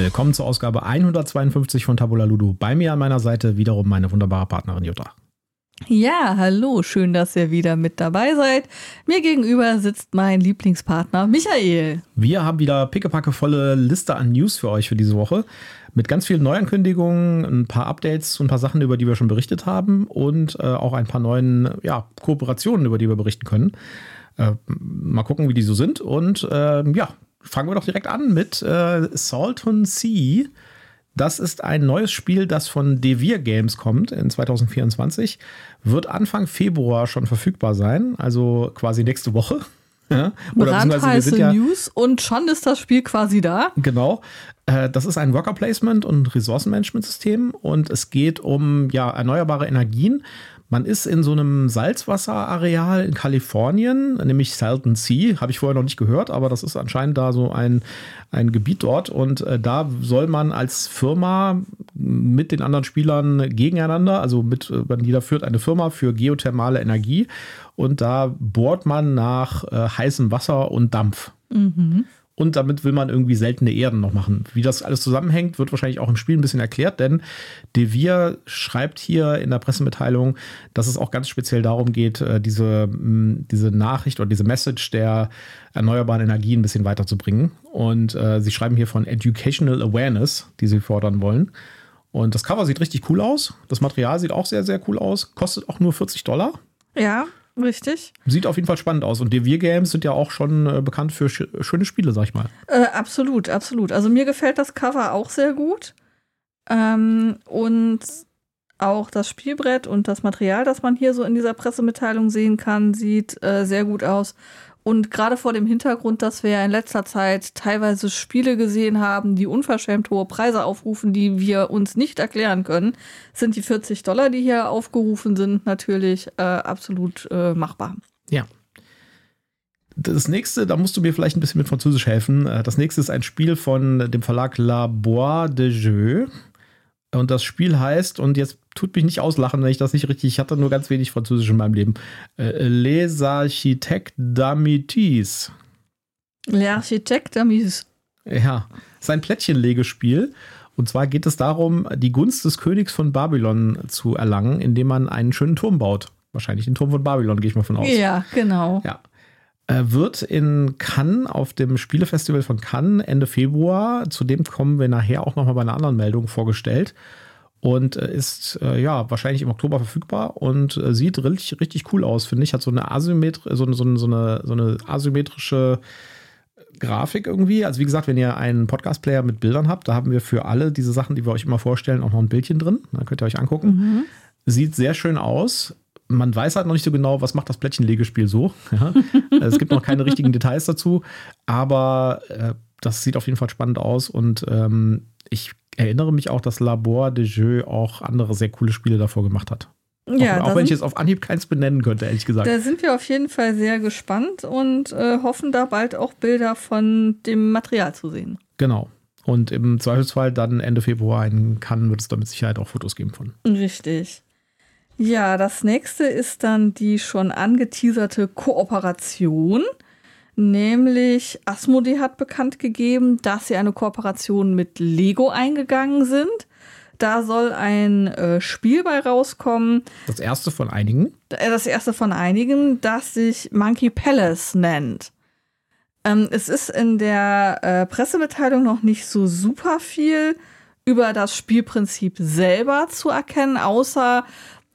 Willkommen zur Ausgabe 152 von Tabula Ludo. Bei mir an meiner Seite wiederum meine wunderbare Partnerin Jutta. Ja, hallo, schön, dass ihr wieder mit dabei seid. Mir gegenüber sitzt mein Lieblingspartner Michael. Wir haben wieder pickepackevolle Liste an News für euch für diese Woche. Mit ganz vielen Neuankündigungen, ein paar Updates und ein paar Sachen, über die wir schon berichtet haben und äh, auch ein paar neuen ja, Kooperationen, über die wir berichten können. Äh, mal gucken, wie die so sind. Und äh, ja, fangen wir doch direkt an mit äh, Salton Sea. Das ist ein neues Spiel, das von Devir Games kommt in 2024. Wird Anfang Februar schon verfügbar sein, also quasi nächste Woche. Ja, oder Brandheiße ja, News und schon ist das Spiel quasi da. Genau. Äh, das ist ein Worker Placement und Ressourcenmanagement-System und es geht um ja, erneuerbare Energien man ist in so einem Salzwasserareal in Kalifornien, nämlich Salton Sea, habe ich vorher noch nicht gehört, aber das ist anscheinend da so ein, ein Gebiet dort und äh, da soll man als Firma mit den anderen Spielern gegeneinander, also mit, äh, jeder führt eine Firma für geothermale Energie und da bohrt man nach äh, heißem Wasser und Dampf. Mhm. Und damit will man irgendwie seltene Erden noch machen. Wie das alles zusammenhängt, wird wahrscheinlich auch im Spiel ein bisschen erklärt, denn Devir schreibt hier in der Pressemitteilung, dass es auch ganz speziell darum geht, äh, diese, diese Nachricht oder diese Message der erneuerbaren Energie ein bisschen weiterzubringen. Und äh, sie schreiben hier von Educational Awareness, die sie fordern wollen. Und das Cover sieht richtig cool aus. Das Material sieht auch sehr, sehr cool aus. Kostet auch nur 40 Dollar. Ja. Richtig. Sieht auf jeden Fall spannend aus. Und Devir Games sind ja auch schon äh, bekannt für sch schöne Spiele, sag ich mal. Äh, absolut, absolut. Also mir gefällt das Cover auch sehr gut. Ähm, und auch das Spielbrett und das Material, das man hier so in dieser Pressemitteilung sehen kann, sieht äh, sehr gut aus. Und gerade vor dem Hintergrund, dass wir in letzter Zeit teilweise Spiele gesehen haben, die unverschämt hohe Preise aufrufen, die wir uns nicht erklären können, sind die 40 Dollar, die hier aufgerufen sind, natürlich äh, absolut äh, machbar. Ja. Das nächste, da musst du mir vielleicht ein bisschen mit Französisch helfen. Äh, das nächste ist ein Spiel von dem Verlag La Bois de Jeux. Und das Spiel heißt, und jetzt tut mich nicht auslachen, wenn ich das nicht richtig, ich hatte nur ganz wenig Französisch in meinem Leben. Äh, Les Architectes d'Amitis. Les Architectes d'Amitis. Ja, ist ein Plättchenlegespiel. Und zwar geht es darum, die Gunst des Königs von Babylon zu erlangen, indem man einen schönen Turm baut. Wahrscheinlich den Turm von Babylon, gehe ich mal von aus. Ja, genau. Ja. Äh, wird in Cannes auf dem Spielefestival von Cannes Ende Februar, zu dem kommen wir nachher auch nochmal bei einer anderen Meldung vorgestellt und äh, ist äh, ja wahrscheinlich im Oktober verfügbar und sieht richtig, richtig cool aus, finde ich. Hat so eine, Asymmetri so, so, so, eine, so eine asymmetrische Grafik irgendwie. Also wie gesagt, wenn ihr einen Podcast-Player mit Bildern habt, da haben wir für alle diese Sachen, die wir euch immer vorstellen, auch noch ein Bildchen drin. Da könnt ihr euch angucken. Mhm. Sieht sehr schön aus man weiß halt noch nicht so genau, was macht das Plättchenlegespiel so. Ja? es gibt noch keine richtigen Details dazu, aber äh, das sieht auf jeden Fall spannend aus und ähm, ich erinnere mich auch, dass Labor de Jeu auch andere sehr coole Spiele davor gemacht hat. Ja, auch, auch wenn ich jetzt auf Anhieb keins benennen könnte, ehrlich gesagt. Da sind wir auf jeden Fall sehr gespannt und äh, hoffen da bald auch Bilder von dem Material zu sehen. Genau. Und im Zweifelsfall dann Ende Februar in Cannes wird es da mit Sicherheit auch Fotos geben von. Richtig. Ja, das nächste ist dann die schon angeteaserte Kooperation. Nämlich Asmodee hat bekannt gegeben, dass sie eine Kooperation mit Lego eingegangen sind. Da soll ein äh, Spiel bei rauskommen. Das erste von einigen? Äh, das erste von einigen, das sich Monkey Palace nennt. Ähm, es ist in der äh, Pressemitteilung noch nicht so super viel über das Spielprinzip selber zu erkennen, außer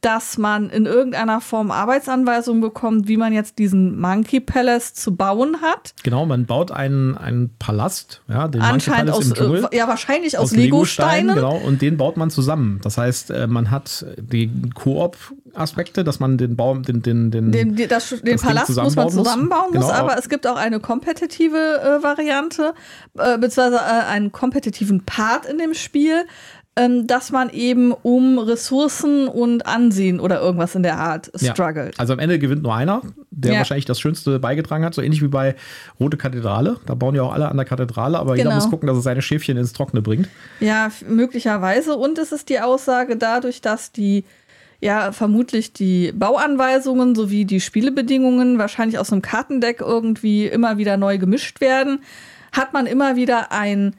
dass man in irgendeiner Form Arbeitsanweisungen bekommt, wie man jetzt diesen Monkey Palace zu bauen hat. Genau, man baut einen, einen Palast, ja, den Anscheinend Monkey Palace aus, im Dschungel, äh, ja, wahrscheinlich aus, aus Lego-Steinen. genau, und den baut man zusammen. Das heißt, äh, man hat die Koop-Aspekte, dass man den Baum, den, den, den, den, den, das, den das Palast muss man zusammenbauen muss, genau. aber es gibt auch eine kompetitive äh, Variante, äh, beziehungsweise äh, einen kompetitiven Part in dem Spiel, ähm, dass man eben um Ressourcen und Ansehen oder irgendwas in der Art struggelt. Ja. Also am Ende gewinnt nur einer, der ja. wahrscheinlich das Schönste beigetragen hat, so ähnlich wie bei Rote Kathedrale. Da bauen ja auch alle an der Kathedrale, aber genau. jeder muss gucken, dass er seine Schäfchen ins Trockene bringt. Ja, möglicherweise. Und es ist die Aussage dadurch, dass die ja vermutlich die Bauanweisungen sowie die Spielebedingungen wahrscheinlich aus einem Kartendeck irgendwie immer wieder neu gemischt werden, hat man immer wieder ein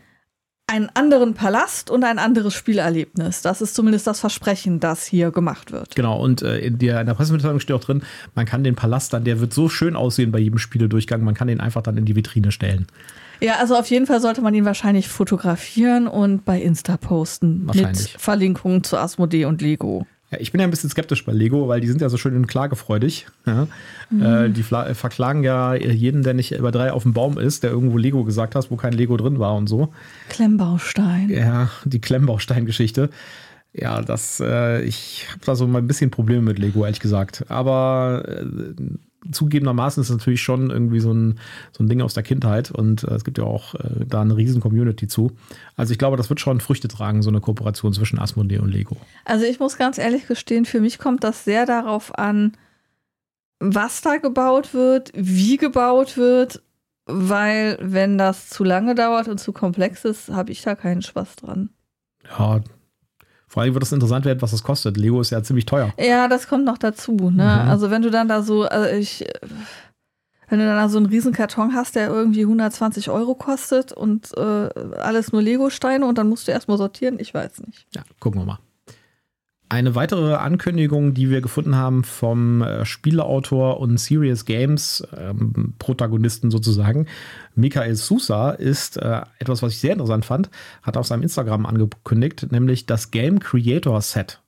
einen anderen Palast und ein anderes Spielerlebnis. Das ist zumindest das Versprechen, das hier gemacht wird. Genau, und äh, in, der, in der Pressemitteilung steht auch drin, man kann den Palast dann, der wird so schön aussehen bei jedem Spieledurchgang, man kann den einfach dann in die Vitrine stellen. Ja, also auf jeden Fall sollte man ihn wahrscheinlich fotografieren und bei Insta posten mit Verlinkungen zu Asmodee und Lego. Ja, ich bin ja ein bisschen skeptisch bei Lego, weil die sind ja so schön klagefreudig. Ja? Mhm. Äh, die verklagen ja jeden, der nicht über drei auf dem Baum ist, der irgendwo Lego gesagt hat, wo kein Lego drin war und so. Klemmbaustein. Ja, die Klemmbaustein-Geschichte. Ja, das, äh, ich habe da so mal ein bisschen Probleme mit Lego, ehrlich gesagt. Aber äh, zugegebenermaßen ist es natürlich schon irgendwie so ein, so ein Ding aus der Kindheit und äh, es gibt ja auch äh, da eine riesen Community zu. Also ich glaube, das wird schon Früchte tragen, so eine Kooperation zwischen Asmodee und Lego. Also ich muss ganz ehrlich gestehen, für mich kommt das sehr darauf an, was da gebaut wird, wie gebaut wird, weil wenn das zu lange dauert und zu komplex ist, habe ich da keinen Spaß dran. Ja, vor allem wird es interessant werden, was das kostet. Lego ist ja ziemlich teuer. Ja, das kommt noch dazu. Ne? Mhm. Also wenn du dann da so, also ich, wenn du dann da so einen riesen Karton hast, der irgendwie 120 Euro kostet und äh, alles nur Lego-Steine und dann musst du erstmal sortieren, ich weiß nicht. Ja, gucken wir mal. Eine weitere Ankündigung, die wir gefunden haben vom äh, Spieleautor und Serious Games ähm, Protagonisten sozusagen, Michael Sousa, ist äh, etwas, was ich sehr interessant fand, hat auf seinem Instagram angekündigt, nämlich das Game Creator Set.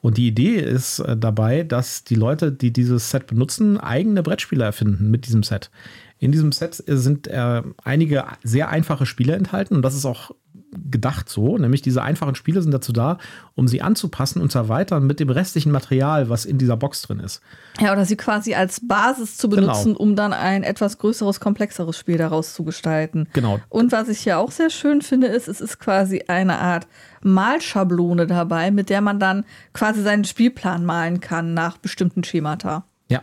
Und die Idee ist äh, dabei, dass die Leute, die dieses Set benutzen, eigene Brettspiele erfinden mit diesem Set. In diesem Set sind äh, einige sehr einfache Spiele enthalten und das ist auch gedacht so, nämlich diese einfachen Spiele sind dazu da, um sie anzupassen und zu erweitern mit dem restlichen Material, was in dieser Box drin ist. Ja, oder sie quasi als Basis zu genau. benutzen, genau. um dann ein etwas größeres, komplexeres Spiel daraus zu gestalten. Genau. Und was ich hier auch sehr schön finde, ist, es ist quasi eine Art Malschablone dabei, mit der man dann quasi seinen Spielplan malen kann nach bestimmten Schemata. Ja.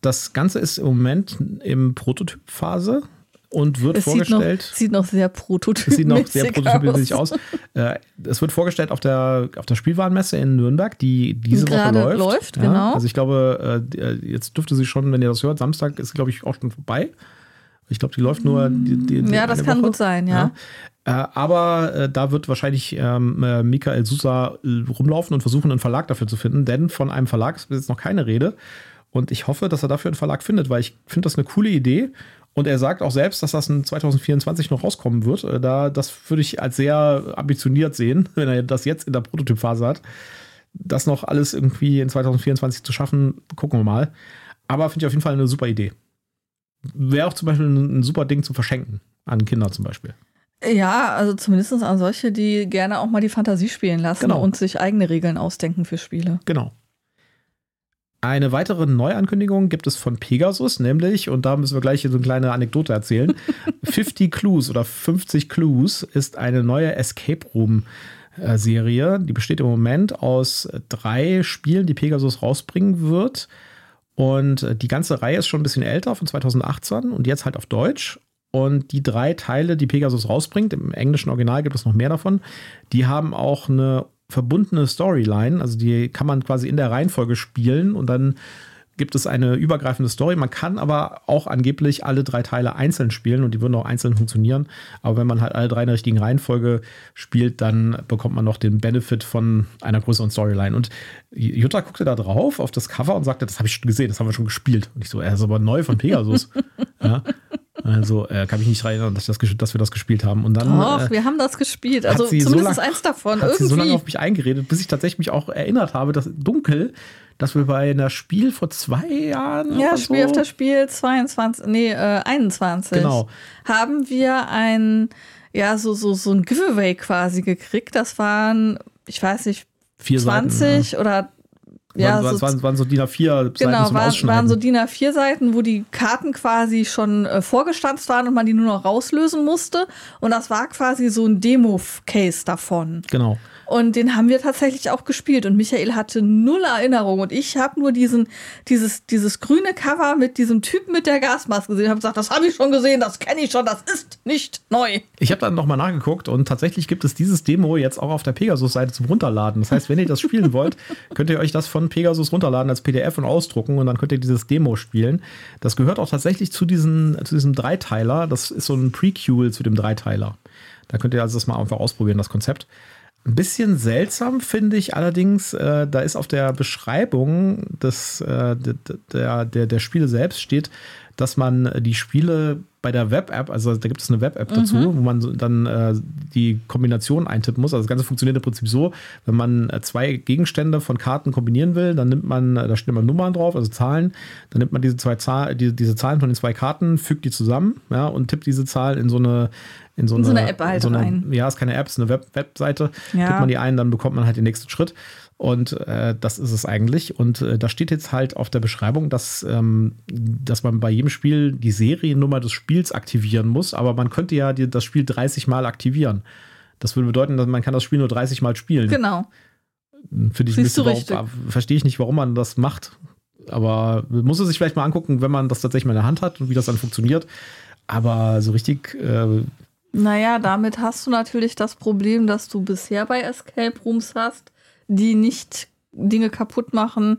Das Ganze ist im Moment im Prototypphase und wird es vorgestellt. Sieht noch, sieht noch sehr prototypisch Sieht noch sehr prototypisch aus. Äh, es wird vorgestellt auf der, auf der Spielwarenmesse in Nürnberg, die diese Gerade Woche läuft. läuft ja, genau. Also ich glaube, äh, jetzt dürfte sie schon, wenn ihr das hört, Samstag ist, glaube ich, auch schon vorbei. Ich glaube, die läuft nur. Die, die, die ja, das kann Woche. gut sein, ja. ja. Äh, aber äh, da wird wahrscheinlich ähm, äh, Michael Sousa rumlaufen und versuchen, einen Verlag dafür zu finden, denn von einem Verlag ist jetzt noch keine Rede. Und ich hoffe, dass er dafür einen Verlag findet, weil ich finde das eine coole Idee. Und er sagt auch selbst, dass das in 2024 noch rauskommen wird. Äh, da, das würde ich als sehr ambitioniert sehen, wenn er das jetzt in der Prototypphase hat. Das noch alles irgendwie in 2024 zu schaffen, gucken wir mal. Aber finde ich auf jeden Fall eine super Idee. Wäre auch zum Beispiel ein, ein super Ding zu verschenken an Kinder zum Beispiel. Ja, also zumindest an solche, die gerne auch mal die Fantasie spielen lassen genau. und sich eigene Regeln ausdenken für Spiele. Genau. Eine weitere Neuankündigung gibt es von Pegasus, nämlich, und da müssen wir gleich hier so eine kleine Anekdote erzählen: 50 Clues oder 50 Clues ist eine neue Escape Room. Serie, die besteht im Moment aus drei Spielen, die Pegasus rausbringen wird. Und die ganze Reihe ist schon ein bisschen älter, von 2018 und jetzt halt auf Deutsch. Und die drei Teile, die Pegasus rausbringt, im englischen Original gibt es noch mehr davon, die haben auch eine verbundene Storyline. Also die kann man quasi in der Reihenfolge spielen und dann gibt es eine übergreifende Story. Man kann aber auch angeblich alle drei Teile einzeln spielen und die würden auch einzeln funktionieren. Aber wenn man halt alle drei in der richtigen Reihenfolge spielt, dann bekommt man noch den Benefit von einer größeren Storyline. Und Jutta guckte da drauf auf das Cover und sagte, das habe ich schon gesehen, das haben wir schon gespielt. Und ich so, er ist aber neu von Pegasus. ja. Also äh, kann mich nicht erinnern, dass, das, dass, wir das gespielt haben. Und dann, Doch, äh, wir haben das gespielt. Also zumindest so lang, eins davon. Hat irgendwie. sie so lange auf mich eingeredet, bis ich tatsächlich mich auch erinnert habe, dass dunkel, dass wir bei einer Spiel vor zwei Jahren. Ja, Spiel so, auf das Spiel 22, nee, äh, 21. Genau. Haben wir ein, ja, so, so, so ein Giveaway quasi gekriegt. Das waren, ich weiß nicht, Vier 20 Seiten, ja. oder ja, waren, so, waren, waren so DIN A4-Seiten genau, zum waren, Ausschneiden. waren so DIN A4-Seiten, wo die Karten quasi schon äh, vorgestanzt waren und man die nur noch rauslösen musste. Und das war quasi so ein Demo-Case davon. Genau. Und den haben wir tatsächlich auch gespielt. Und Michael hatte null Erinnerung. Und ich habe nur diesen, dieses, dieses grüne Cover mit diesem Typen mit der Gasmaske gesehen. Ich habe gesagt, das habe ich schon gesehen, das kenne ich schon, das ist nicht neu. Ich habe dann nochmal nachgeguckt und tatsächlich gibt es dieses Demo jetzt auch auf der Pegasus-Seite zum Runterladen. Das heißt, wenn ihr das spielen wollt, könnt ihr euch das von Pegasus runterladen als PDF und ausdrucken und dann könnt ihr dieses Demo spielen. Das gehört auch tatsächlich zu, diesen, zu diesem Dreiteiler. Das ist so ein Prequel zu dem Dreiteiler. Da könnt ihr also das mal einfach ausprobieren, das Konzept. Ein bisschen seltsam finde ich allerdings, äh, da ist auf der Beschreibung des, äh, der, der, der Spiele selbst steht, dass man die Spiele bei der Web-App, also da gibt es eine Web-App dazu, mhm. wo man dann äh, die Kombination eintippen muss. Also das Ganze funktioniert im Prinzip so, wenn man äh, zwei Gegenstände von Karten kombinieren will, dann nimmt man, äh, da stehen immer Nummern drauf, also Zahlen, dann nimmt man diese zwei Zahl, die, diese Zahlen von den zwei Karten, fügt die zusammen, ja, und tippt diese Zahl in so eine in so, in so eine, App halt so eine, rein. Ja, ist keine App, ist eine Web Webseite. Ja. Tippt man die ein, dann bekommt man halt den nächsten Schritt. Und äh, das ist es eigentlich. Und äh, da steht jetzt halt auf der Beschreibung, dass, ähm, dass man bei jedem Spiel die Seriennummer des Spiels aktivieren muss. Aber man könnte ja die, das Spiel 30 Mal aktivieren. Das würde bedeuten, dass man kann das Spiel nur 30 Mal spielen. Genau. Finde ich Siehst ein bisschen, verstehe ich nicht, warum man das macht. Aber muss es sich vielleicht mal angucken, wenn man das tatsächlich mal in der Hand hat und wie das dann funktioniert. Aber so richtig äh, naja, damit hast du natürlich das Problem, dass du bisher bei Escape Rooms hast, die nicht Dinge kaputt machen,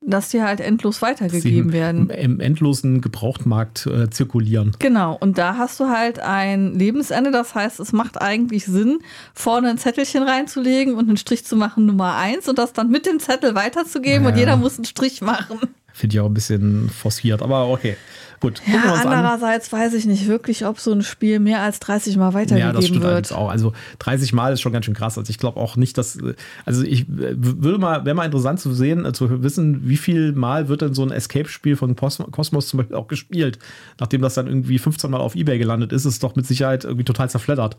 dass die halt endlos weitergegeben werden. Im endlosen Gebrauchtmarkt äh, zirkulieren. Genau, und da hast du halt ein Lebensende. Das heißt, es macht eigentlich Sinn, vorne ein Zettelchen reinzulegen und einen Strich zu machen, Nummer eins, und das dann mit dem Zettel weiterzugeben ja. und jeder muss einen Strich machen. Finde ich auch ein bisschen forciert, aber okay. Gut, ja, andererseits an. weiß ich nicht wirklich, ob so ein Spiel mehr als 30 Mal weitergegeben wird. Ja, das stimmt wird. auch. Also 30 Mal ist schon ganz schön krass. Also ich glaube auch nicht, dass, also ich würde mal, wäre mal interessant zu sehen, äh, zu wissen, wie viel Mal wird denn so ein Escape-Spiel von Cosmos zum Beispiel auch gespielt. Nachdem das dann irgendwie 15 Mal auf Ebay gelandet ist, ist es doch mit Sicherheit irgendwie total zerfleddert.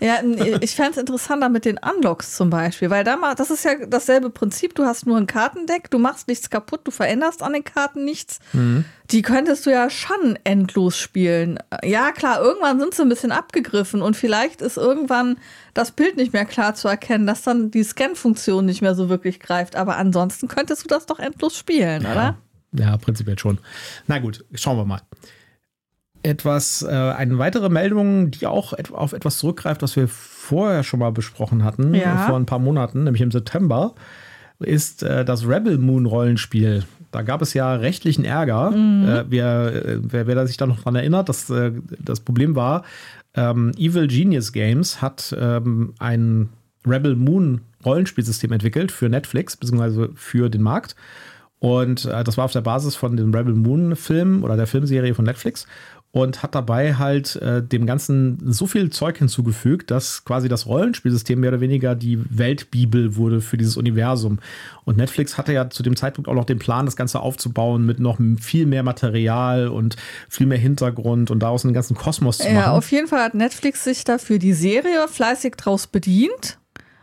Ja, ich fände es interessanter mit den Unlocks zum Beispiel, weil da mal, das ist ja dasselbe Prinzip. Du hast nur ein Kartendeck, du machst nichts kaputt, du veränderst an den Karten nichts. Mhm. Die könntest du ja schon endlos spielen. Ja, klar, irgendwann sind sie ein bisschen abgegriffen und vielleicht ist irgendwann das Bild nicht mehr klar zu erkennen, dass dann die Scan-Funktion nicht mehr so wirklich greift. Aber ansonsten könntest du das doch endlos spielen, ja. oder? Ja, prinzipiell schon. Na gut, schauen wir mal etwas, äh, eine weitere Meldung, die auch et auf etwas zurückgreift, was wir vorher schon mal besprochen hatten, ja. vor ein paar Monaten, nämlich im September, ist äh, das Rebel Moon Rollenspiel. Da gab es ja rechtlichen Ärger. Mhm. Äh, wer, wer, wer sich da noch dran erinnert, das, äh, das Problem war, ähm, Evil Genius Games hat ähm, ein Rebel Moon Rollenspielsystem entwickelt für Netflix, beziehungsweise für den Markt. Und äh, das war auf der Basis von dem Rebel Moon Film oder der Filmserie von Netflix und hat dabei halt äh, dem Ganzen so viel Zeug hinzugefügt, dass quasi das Rollenspielsystem mehr oder weniger die Weltbibel wurde für dieses Universum. Und Netflix hatte ja zu dem Zeitpunkt auch noch den Plan, das Ganze aufzubauen mit noch viel mehr Material und viel mehr Hintergrund und daraus einen ganzen Kosmos zu machen. Ja, auf jeden Fall hat Netflix sich dafür die Serie fleißig draus bedient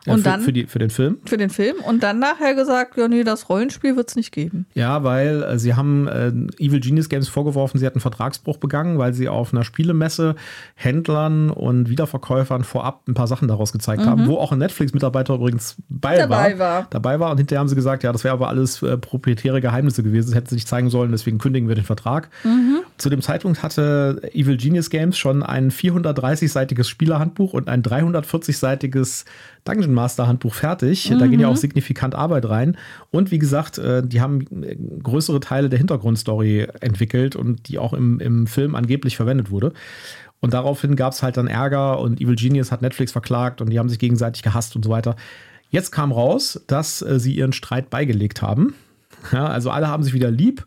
und für, dann für, die, für den Film? Für den Film und dann nachher gesagt, ja, nee, das Rollenspiel wird es nicht geben. Ja, weil äh, sie haben äh, Evil Genius Games vorgeworfen, sie hatten Vertragsbruch begangen, weil sie auf einer Spielemesse Händlern und Wiederverkäufern vorab ein paar Sachen daraus gezeigt mhm. haben, wo auch ein Netflix-Mitarbeiter übrigens bei dabei war, war. Dabei war und hinterher haben sie gesagt, ja, das wäre aber alles äh, proprietäre Geheimnisse gewesen, das hätten sie nicht zeigen sollen, deswegen kündigen wir den Vertrag. Mhm. Zu dem Zeitpunkt hatte Evil Genius Games schon ein 430-seitiges Spielerhandbuch und ein 340-seitiges Dungeon Master Handbuch fertig. Mhm. Da gehen ja auch signifikant Arbeit rein. Und wie gesagt, äh, die haben äh, größere Teile der Hintergrundstory entwickelt und die auch im, im Film angeblich verwendet wurde. Und daraufhin gab es halt dann Ärger und Evil Genius hat Netflix verklagt und die haben sich gegenseitig gehasst und so weiter. Jetzt kam raus, dass äh, sie ihren Streit beigelegt haben. Ja, also alle haben sich wieder lieb.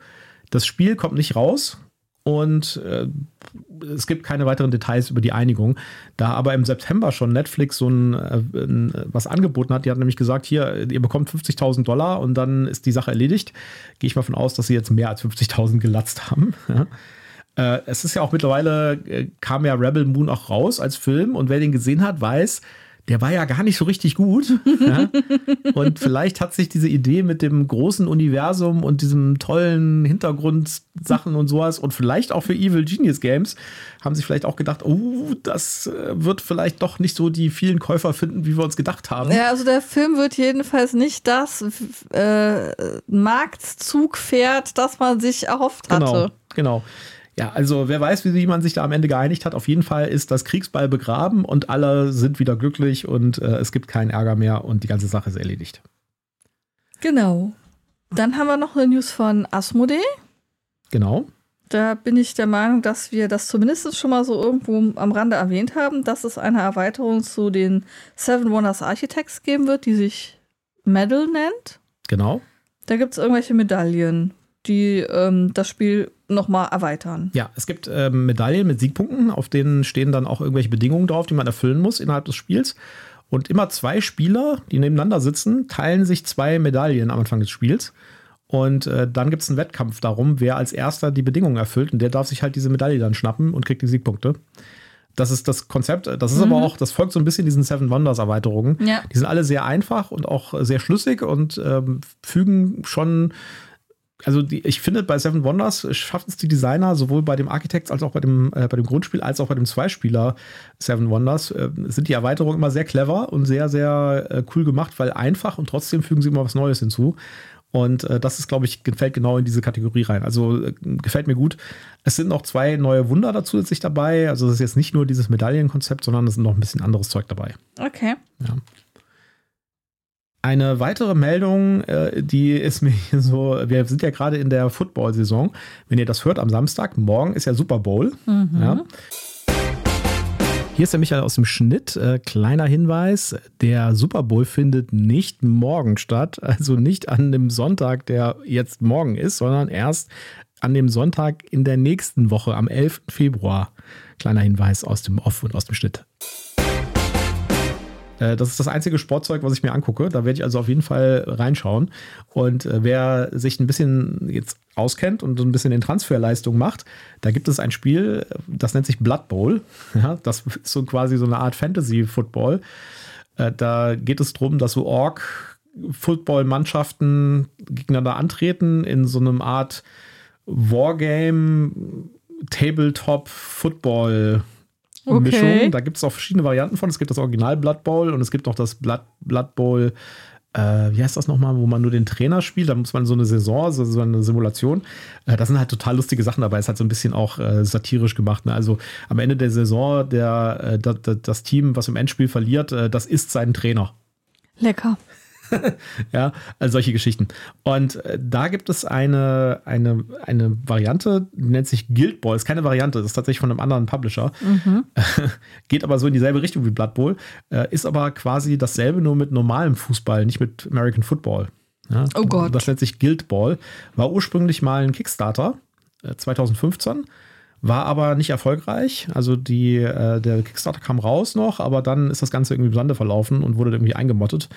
Das Spiel kommt nicht raus. Und äh, es gibt keine weiteren Details über die Einigung. Da aber im September schon Netflix so ein, äh, ein was angeboten hat, die hat nämlich gesagt, hier, ihr bekommt 50.000 Dollar und dann ist die Sache erledigt. Gehe ich mal von aus, dass sie jetzt mehr als 50.000 gelatzt haben. Ja. Äh, es ist ja auch mittlerweile, äh, kam ja Rebel Moon auch raus als Film und wer den gesehen hat, weiß, der war ja gar nicht so richtig gut. ja? Und vielleicht hat sich diese Idee mit dem großen Universum und diesem tollen Hintergrundsachen und sowas und vielleicht auch für Evil Genius Games haben sich vielleicht auch gedacht, oh, das äh, wird vielleicht doch nicht so die vielen Käufer finden, wie wir uns gedacht haben. Ja, also der Film wird jedenfalls nicht das äh, Marktzugpferd, das man sich erhofft hatte. Genau, genau. Ja, also wer weiß, wie man sich da am Ende geeinigt hat. Auf jeden Fall ist das Kriegsball begraben und alle sind wieder glücklich und äh, es gibt keinen Ärger mehr und die ganze Sache ist erledigt. Genau. Dann haben wir noch eine News von Asmodee. Genau. Da bin ich der Meinung, dass wir das zumindest schon mal so irgendwo am Rande erwähnt haben, dass es eine Erweiterung zu den Seven Wonders Architects geben wird, die sich Medal nennt. Genau. Da gibt es irgendwelche Medaillen, die ähm, das Spiel nochmal erweitern. Ja, es gibt ähm, Medaillen mit Siegpunkten, auf denen stehen dann auch irgendwelche Bedingungen drauf, die man erfüllen muss innerhalb des Spiels. Und immer zwei Spieler, die nebeneinander sitzen, teilen sich zwei Medaillen am Anfang des Spiels. Und äh, dann gibt es einen Wettkampf darum, wer als erster die Bedingungen erfüllt. Und der darf sich halt diese Medaille dann schnappen und kriegt die Siegpunkte. Das ist das Konzept. Das ist mhm. aber auch, das folgt so ein bisschen diesen Seven Wonders Erweiterungen. Ja. Die sind alle sehr einfach und auch sehr schlüssig und ähm, fügen schon also die, ich finde, bei Seven Wonders schaffen es die Designer sowohl bei dem Architects als auch bei dem, äh, bei dem Grundspiel als auch bei dem Zweispieler Seven Wonders äh, sind die Erweiterungen immer sehr clever und sehr, sehr äh, cool gemacht, weil einfach und trotzdem fügen sie immer was Neues hinzu. Und äh, das ist, glaube ich, gefällt genau in diese Kategorie rein. Also äh, gefällt mir gut. Es sind noch zwei neue Wunder dazu zusätzlich dabei. Also es ist jetzt nicht nur dieses Medaillenkonzept, sondern es sind noch ein bisschen anderes Zeug dabei. Okay. Ja. Eine weitere Meldung, äh, die ist mir so, wir sind ja gerade in der Football-Saison. Wenn ihr das hört am Samstag, morgen ist ja Super Bowl. Mhm. Ja. Hier ist der Michael aus dem Schnitt. Äh, kleiner Hinweis: Der Super Bowl findet nicht morgen statt, also nicht an dem Sonntag, der jetzt morgen ist, sondern erst an dem Sonntag in der nächsten Woche, am 11. Februar. Kleiner Hinweis aus dem Off und aus dem Schnitt. Äh, das ist das einzige Sportzeug, was ich mir angucke. Da werde ich also auf jeden Fall reinschauen. Und äh, wer sich ein bisschen jetzt auskennt und ein bisschen in Transferleistung macht, da gibt es ein Spiel, das nennt sich Blood Bowl. Ja, das ist so quasi so eine Art Fantasy-Football. Äh, da geht es darum, dass so Org-Football-Mannschaften gegeneinander antreten in so einem Art Wargame, Tabletop, Football. Okay. Mischung. Da gibt es auch verschiedene Varianten von. Es gibt das Original Blood Bowl und es gibt auch das Blood, Blood Bowl, äh, wie heißt das nochmal, wo man nur den Trainer spielt. Da muss man so eine Saison, so, so eine Simulation. Äh, da sind halt total lustige Sachen dabei. Es ist halt so ein bisschen auch äh, satirisch gemacht. Ne? Also am Ende der Saison, der, äh, das, das Team, was im Endspiel verliert, äh, das ist sein Trainer. Lecker. ja, also solche Geschichten. Und äh, da gibt es eine, eine, eine Variante, die nennt sich Guild Ball. Ist keine Variante, das ist tatsächlich von einem anderen Publisher. Mhm. Geht aber so in dieselbe Richtung wie Blood Bowl. Äh, ist aber quasi dasselbe, nur mit normalem Fußball, nicht mit American Football. Ja, oh Gott. Das nennt sich Guild Ball. War ursprünglich mal ein Kickstarter, äh, 2015 war aber nicht erfolgreich. Also die, äh, der Kickstarter kam raus noch, aber dann ist das Ganze irgendwie im Sande verlaufen und wurde irgendwie eingemottet.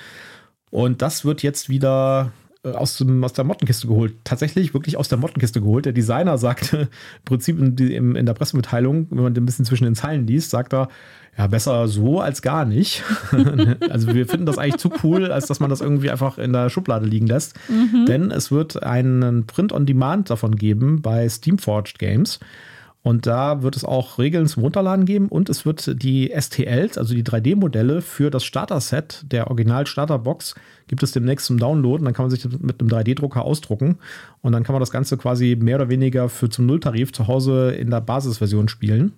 Und das wird jetzt wieder äh, aus, dem, aus der Mottenkiste geholt. Tatsächlich wirklich aus der Mottenkiste geholt. Der Designer sagte im Prinzip in, in, in der Pressemitteilung, wenn man ein bisschen zwischen den Zeilen liest, sagt er, ja, besser so als gar nicht. also wir finden das eigentlich zu cool, als dass man das irgendwie einfach in der Schublade liegen lässt. Mhm. Denn es wird einen Print-on-Demand davon geben bei Steamforged Games. Und da wird es auch Regeln zum Runterladen geben und es wird die STLs, also die 3D-Modelle für das Starter-Set der Original-Starter-Box, gibt es demnächst zum Downloaden. Dann kann man sich das mit einem 3D-Drucker ausdrucken und dann kann man das Ganze quasi mehr oder weniger für zum Nulltarif zu Hause in der Basisversion spielen.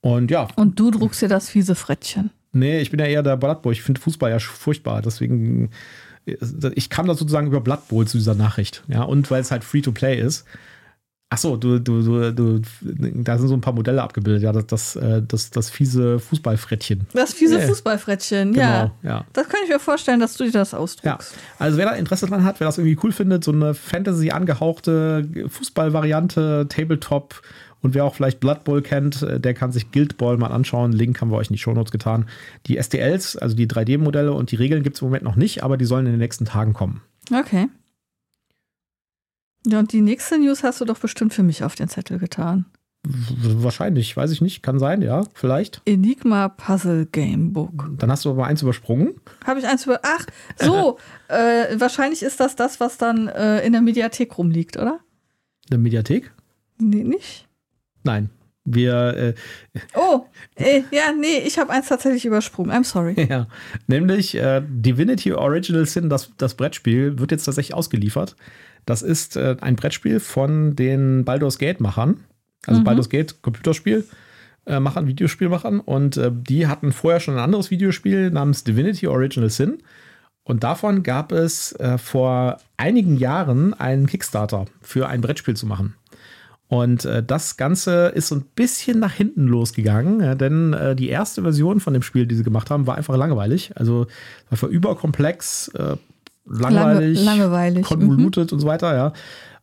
Und ja. Und du druckst dir das fiese Frettchen. Nee, ich bin ja eher der Blood Bowl. Ich finde Fußball ja furchtbar. Deswegen, ich kam da sozusagen über Blood Bowl zu dieser Nachricht. Ja, und weil es halt free to play ist. Ach so, du, du, du, du, da sind so ein paar Modelle abgebildet, ja, das, das, äh, das, das fiese Fußballfrettchen. Das fiese yeah. Fußballfrettchen, genau, ja. ja. Das kann ich mir vorstellen, dass du dir das ausdruckst. Ja. Also wer da Interesse dran hat, wer das irgendwie cool findet, so eine Fantasy angehauchte Fußballvariante, Tabletop und wer auch vielleicht Blood Bowl kennt, äh, der kann sich Guild Ball mal anschauen. Link haben wir euch in die Shownotes getan. Die STLs, also die 3D-Modelle und die Regeln gibt es im Moment noch nicht, aber die sollen in den nächsten Tagen kommen. Okay. Ja, und die nächste News hast du doch bestimmt für mich auf den Zettel getan. Wahrscheinlich, weiß ich nicht. Kann sein, ja, vielleicht. Enigma Puzzle Gamebook. Dann hast du aber eins übersprungen. Habe ich eins über. Ach, so. äh, wahrscheinlich ist das das, was dann äh, in der Mediathek rumliegt, oder? In der Mediathek? Nee, nicht? Nein. Wir. Äh, oh, äh, ja, nee, ich habe eins tatsächlich übersprungen. I'm sorry. Ja, nämlich äh, Divinity Original Sin, das, das Brettspiel, wird jetzt tatsächlich ausgeliefert. Das ist äh, ein Brettspiel von den Baldur's Gate-Machern. Also mhm. Baldur's Gate Computerspiel. Äh, Machern, Videospielmachern. Und äh, die hatten vorher schon ein anderes Videospiel namens Divinity Original Sin. Und davon gab es vor einigen Jahren einen Kickstarter für ein Brettspiel zu machen. Und äh, das Ganze ist so ein bisschen nach hinten losgegangen, ja, denn äh, die erste Version von dem Spiel, die sie gemacht haben, war einfach langweilig. Also war überkomplex, äh, langweilig, Lange, langweilig. konvoluted mhm. und so weiter, ja.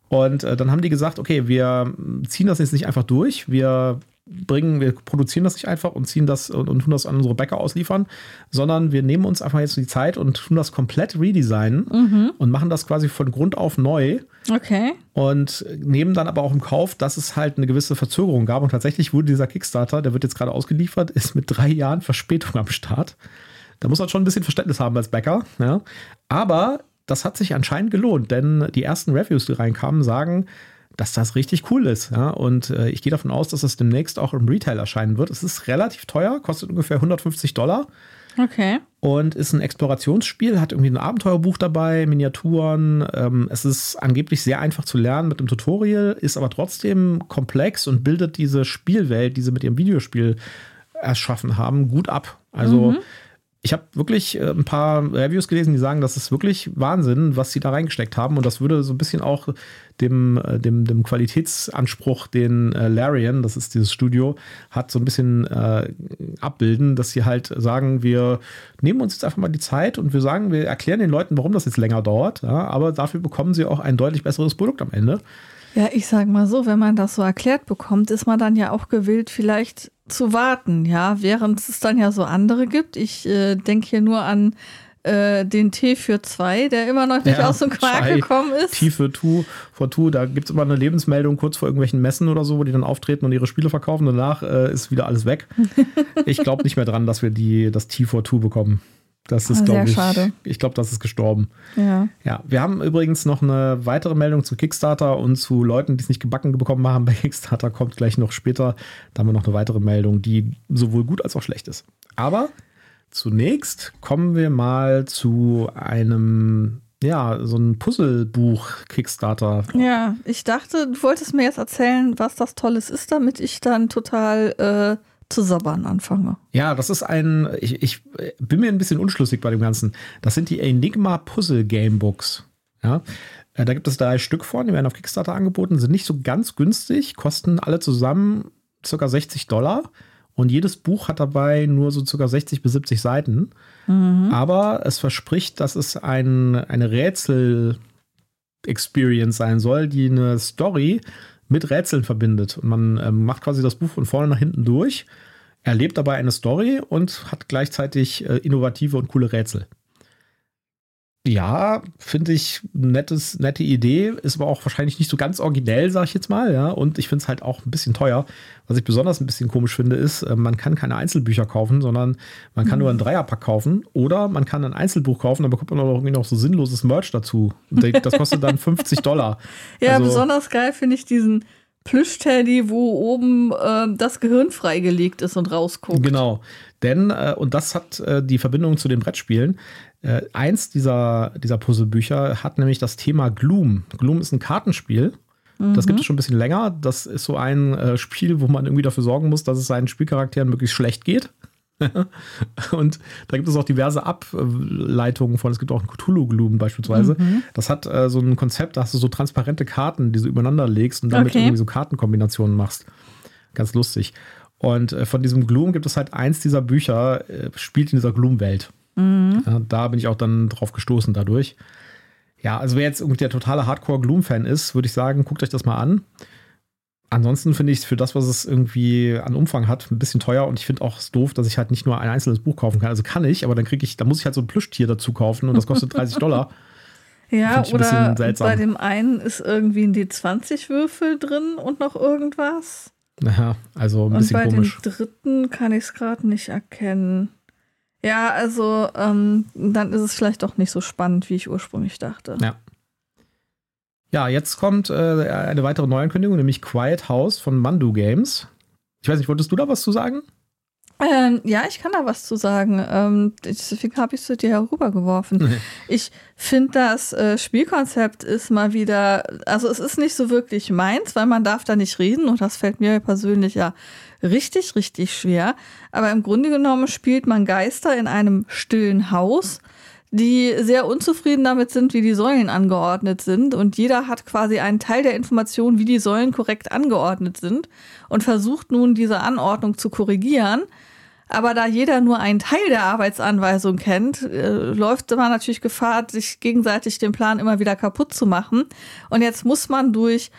Und äh, dann haben die gesagt, okay, wir ziehen das jetzt nicht einfach durch, wir bringen, wir produzieren das nicht einfach und ziehen das und, und, tun das an unsere Bäcker ausliefern, sondern wir nehmen uns einfach jetzt die Zeit und tun das komplett redesignen mhm. und machen das quasi von Grund auf neu. Okay. Und nehmen dann aber auch im Kauf, dass es halt eine gewisse Verzögerung gab. Und tatsächlich wurde dieser Kickstarter, der wird jetzt gerade ausgeliefert, ist mit drei Jahren Verspätung am Start. Da muss man schon ein bisschen Verständnis haben als Bäcker. Ja. Aber das hat sich anscheinend gelohnt, denn die ersten Reviews, die reinkamen, sagen, dass das richtig cool ist. Ja? Und äh, ich gehe davon aus, dass das demnächst auch im Retail erscheinen wird. Es ist relativ teuer, kostet ungefähr 150 Dollar. Okay. Und ist ein Explorationsspiel, hat irgendwie ein Abenteuerbuch dabei, Miniaturen. Ähm, es ist angeblich sehr einfach zu lernen mit dem Tutorial, ist aber trotzdem komplex und bildet diese Spielwelt, die sie mit ihrem Videospiel erschaffen haben, gut ab. Also mhm ich habe wirklich äh, ein paar Reviews gelesen, die sagen, das ist wirklich Wahnsinn, was sie da reingesteckt haben. Und das würde so ein bisschen auch dem, äh, dem, dem Qualitätsanspruch, den äh, Larian, das ist dieses Studio, hat, so ein bisschen äh, abbilden, dass sie halt sagen, wir nehmen uns jetzt einfach mal die Zeit und wir sagen, wir erklären den Leuten, warum das jetzt länger dauert. Ja, aber dafür bekommen sie auch ein deutlich besseres Produkt am Ende. Ja, ich sage mal so, wenn man das so erklärt bekommt, ist man dann ja auch gewillt, vielleicht zu warten, ja, während es dann ja so andere gibt. Ich äh, denke hier nur an äh, den T für zwei, der immer noch nicht ja, aus dem Quark Schei, gekommen ist. T für two, for two, da gibt es immer eine Lebensmeldung kurz vor irgendwelchen Messen oder so, wo die dann auftreten und ihre Spiele verkaufen. Danach äh, ist wieder alles weg. ich glaube nicht mehr dran, dass wir die, das T for two bekommen. Das ist, ah, glaube ich, schade. ich glaube, das ist gestorben. Ja. Ja, wir haben übrigens noch eine weitere Meldung zu Kickstarter und zu Leuten, die es nicht gebacken bekommen haben bei Kickstarter, kommt gleich noch später. Da haben wir noch eine weitere Meldung, die sowohl gut als auch schlecht ist. Aber zunächst kommen wir mal zu einem, ja, so ein Puzzlebuch Kickstarter. Ja, ich dachte, du wolltest mir jetzt erzählen, was das Tolles ist, damit ich dann total. Äh zu sabbern anfange. Ja, das ist ein, ich, ich bin mir ein bisschen unschlüssig bei dem Ganzen. Das sind die Enigma Puzzle Gamebooks. Ja, äh, da gibt es drei Stück von, die werden auf Kickstarter angeboten, sind nicht so ganz günstig, kosten alle zusammen ca. 60 Dollar. Und jedes Buch hat dabei nur so ca. 60 bis 70 Seiten. Mhm. Aber es verspricht, dass es ein, eine Rätsel-Experience sein soll, die eine Story mit Rätseln verbindet. Und man ähm, macht quasi das Buch von vorne nach hinten durch, erlebt dabei eine Story und hat gleichzeitig äh, innovative und coole Rätsel. Ja, finde ich nettes, nette Idee, ist aber auch wahrscheinlich nicht so ganz originell, sag ich jetzt mal, ja. Und ich finde es halt auch ein bisschen teuer. Was ich besonders ein bisschen komisch finde, ist, äh, man kann keine Einzelbücher kaufen, sondern man kann mhm. nur einen Dreierpack kaufen oder man kann ein Einzelbuch kaufen, dann bekommt man auch irgendwie noch so sinnloses Merch dazu. Das kostet dann 50 Dollar. Ja, also, besonders geil finde ich diesen Plüschteddy, wo oben äh, das Gehirn freigelegt ist und rausguckt. Genau. Denn, äh, und das hat äh, die Verbindung zu den Brettspielen, äh, eins dieser, dieser Puzzlebücher hat nämlich das Thema Gloom. Gloom ist ein Kartenspiel. Das gibt es mhm. schon ein bisschen länger. Das ist so ein äh, Spiel, wo man irgendwie dafür sorgen muss, dass es seinen Spielcharakteren möglichst schlecht geht. und da gibt es auch diverse Ableitungen von. Es gibt auch ein Cthulhu-Gloom beispielsweise. Mhm. Das hat äh, so ein Konzept, da hast du so transparente Karten, die du übereinander legst und damit okay. irgendwie so Kartenkombinationen machst. Ganz lustig. Und äh, von diesem Gloom gibt es halt eins dieser Bücher, äh, spielt in dieser Gloom-Welt. Mhm. Ja, da bin ich auch dann drauf gestoßen dadurch. Ja, also wer jetzt irgendwie der totale Hardcore-Gloom-Fan ist, würde ich sagen, guckt euch das mal an. Ansonsten finde ich es für das, was es irgendwie an Umfang hat, ein bisschen teuer und ich finde auch es doof, dass ich halt nicht nur ein einzelnes Buch kaufen kann. Also kann ich, aber dann kriege ich, da muss ich halt so ein Plüschtier dazu kaufen und das kostet 30 Dollar. Ja, oder bei dem einen ist irgendwie ein D20-Würfel drin und noch irgendwas. Naja, also ein bisschen Und bei komisch. dem dritten kann ich es gerade nicht erkennen. Ja, also ähm, dann ist es vielleicht doch nicht so spannend, wie ich ursprünglich dachte. Ja. Ja, jetzt kommt äh, eine weitere Neuankündigung, nämlich Quiet House von Mandu Games. Ich weiß nicht, wolltest du da was zu sagen? Ähm, ja, ich kann da was zu sagen. Ähm, deswegen habe ich es dir herübergeworfen. Ich finde, das äh, Spielkonzept ist mal wieder, also es ist nicht so wirklich meins, weil man darf da nicht reden und das fällt mir persönlich ja richtig, richtig schwer. Aber im Grunde genommen spielt man Geister in einem stillen Haus, die sehr unzufrieden damit sind, wie die Säulen angeordnet sind. Und jeder hat quasi einen Teil der Information, wie die Säulen korrekt angeordnet sind und versucht nun diese Anordnung zu korrigieren. Aber da jeder nur einen Teil der Arbeitsanweisung kennt, äh, läuft man natürlich Gefahr, sich gegenseitig den Plan immer wieder kaputt zu machen. Und jetzt muss man durch